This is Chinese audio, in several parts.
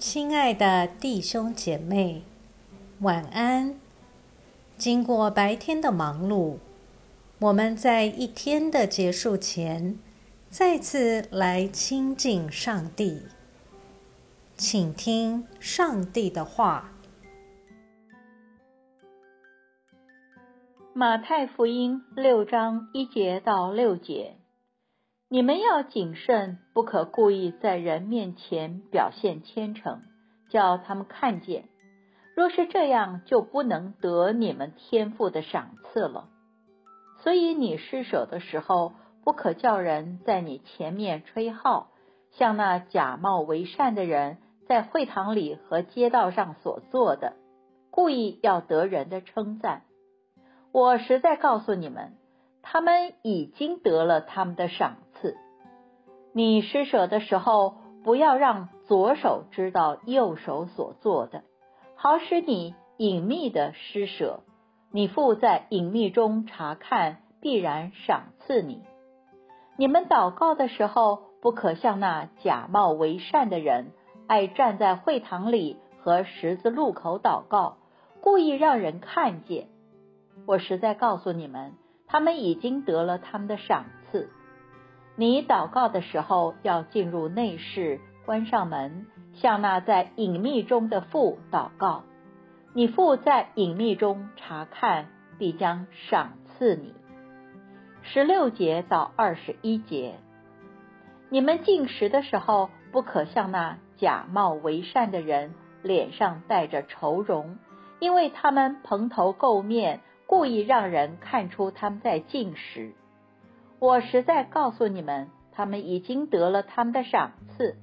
亲爱的弟兄姐妹，晚安。经过白天的忙碌，我们在一天的结束前，再次来亲近上帝，请听上帝的话。马太福音六章一节到六节。你们要谨慎，不可故意在人面前表现虔诚，叫他们看见。若是这样，就不能得你们天赋的赏赐了。所以你施舍的时候，不可叫人在你前面吹号，像那假冒为善的人在会堂里和街道上所做的，故意要得人的称赞。我实在告诉你们。他们已经得了他们的赏。你施舍的时候，不要让左手知道右手所做的，好使你隐秘的施舍。你父在隐秘中查看，必然赏赐你。你们祷告的时候，不可像那假冒为善的人，爱站在会堂里和十字路口祷告，故意让人看见。我实在告诉你们。他们已经得了他们的赏赐。你祷告的时候，要进入内室，关上门，向那在隐秘中的父祷告。你父在隐秘中查看，必将赏赐你。十六节到二十一节，你们进食的时候，不可像那假冒为善的人，脸上带着愁容，因为他们蓬头垢面。故意让人看出他们在进食。我实在告诉你们，他们已经得了他们的赏赐。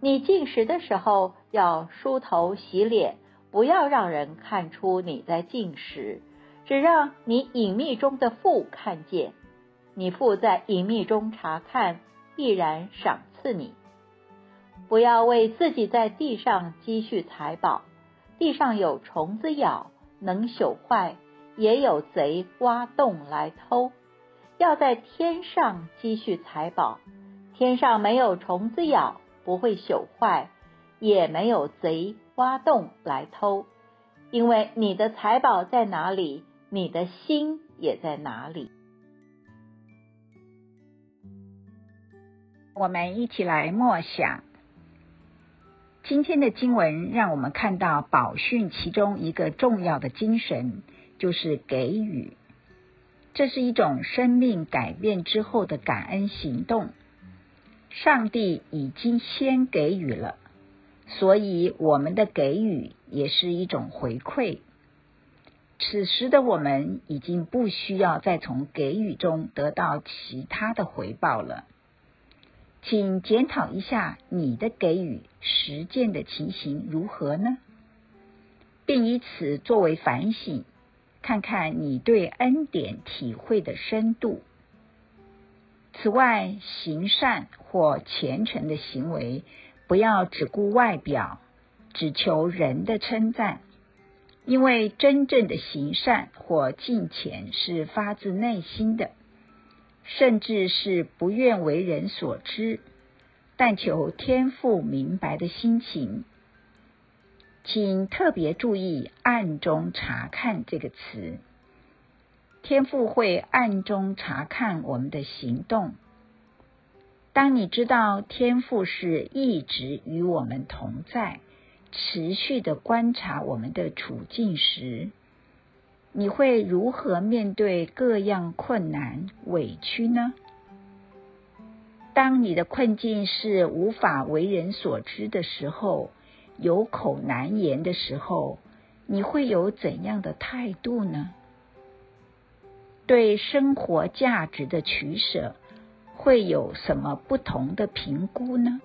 你进食的时候要梳头洗脸，不要让人看出你在进食，只让你隐秘中的父看见。你父在隐秘中查看，必然赏赐你。不要为自己在地上积蓄财宝，地上有虫子咬，能朽坏。也有贼挖洞来偷，要在天上积蓄财宝。天上没有虫子咬，不会朽坏，也没有贼挖洞来偷。因为你的财宝在哪里，你的心也在哪里。我们一起来默想今天的经文，让我们看到宝训其中一个重要的精神。就是给予，这是一种生命改变之后的感恩行动。上帝已经先给予了，所以我们的给予也是一种回馈。此时的我们已经不需要再从给予中得到其他的回报了。请检讨一下你的给予实践的情形如何呢？并以此作为反省。看看你对恩典体会的深度。此外，行善或虔诚的行为，不要只顾外表，只求人的称赞，因为真正的行善或敬虔是发自内心的，甚至是不愿为人所知，但求天父明白的心情。请特别注意“暗中查看”这个词，天父会暗中查看我们的行动。当你知道天父是一直与我们同在，持续的观察我们的处境时，你会如何面对各样困难、委屈呢？当你的困境是无法为人所知的时候，有口难言的时候，你会有怎样的态度呢？对生活价值的取舍，会有什么不同的评估呢？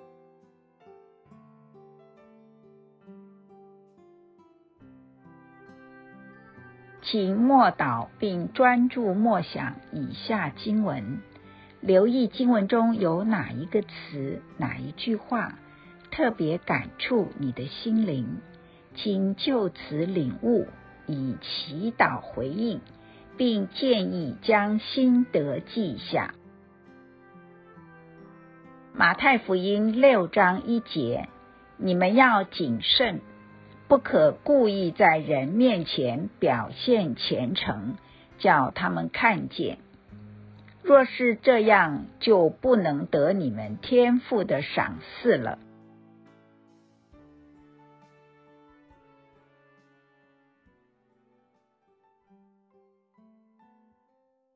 请默祷并专注默想以下经文，留意经文中有哪一个词、哪一句话。特别感触你的心灵，请就此领悟，以祈祷回应，并建议将心得记下。马太福音六章一节：你们要谨慎，不可故意在人面前表现虔诚，叫他们看见。若是这样，就不能得你们天父的赏赐了。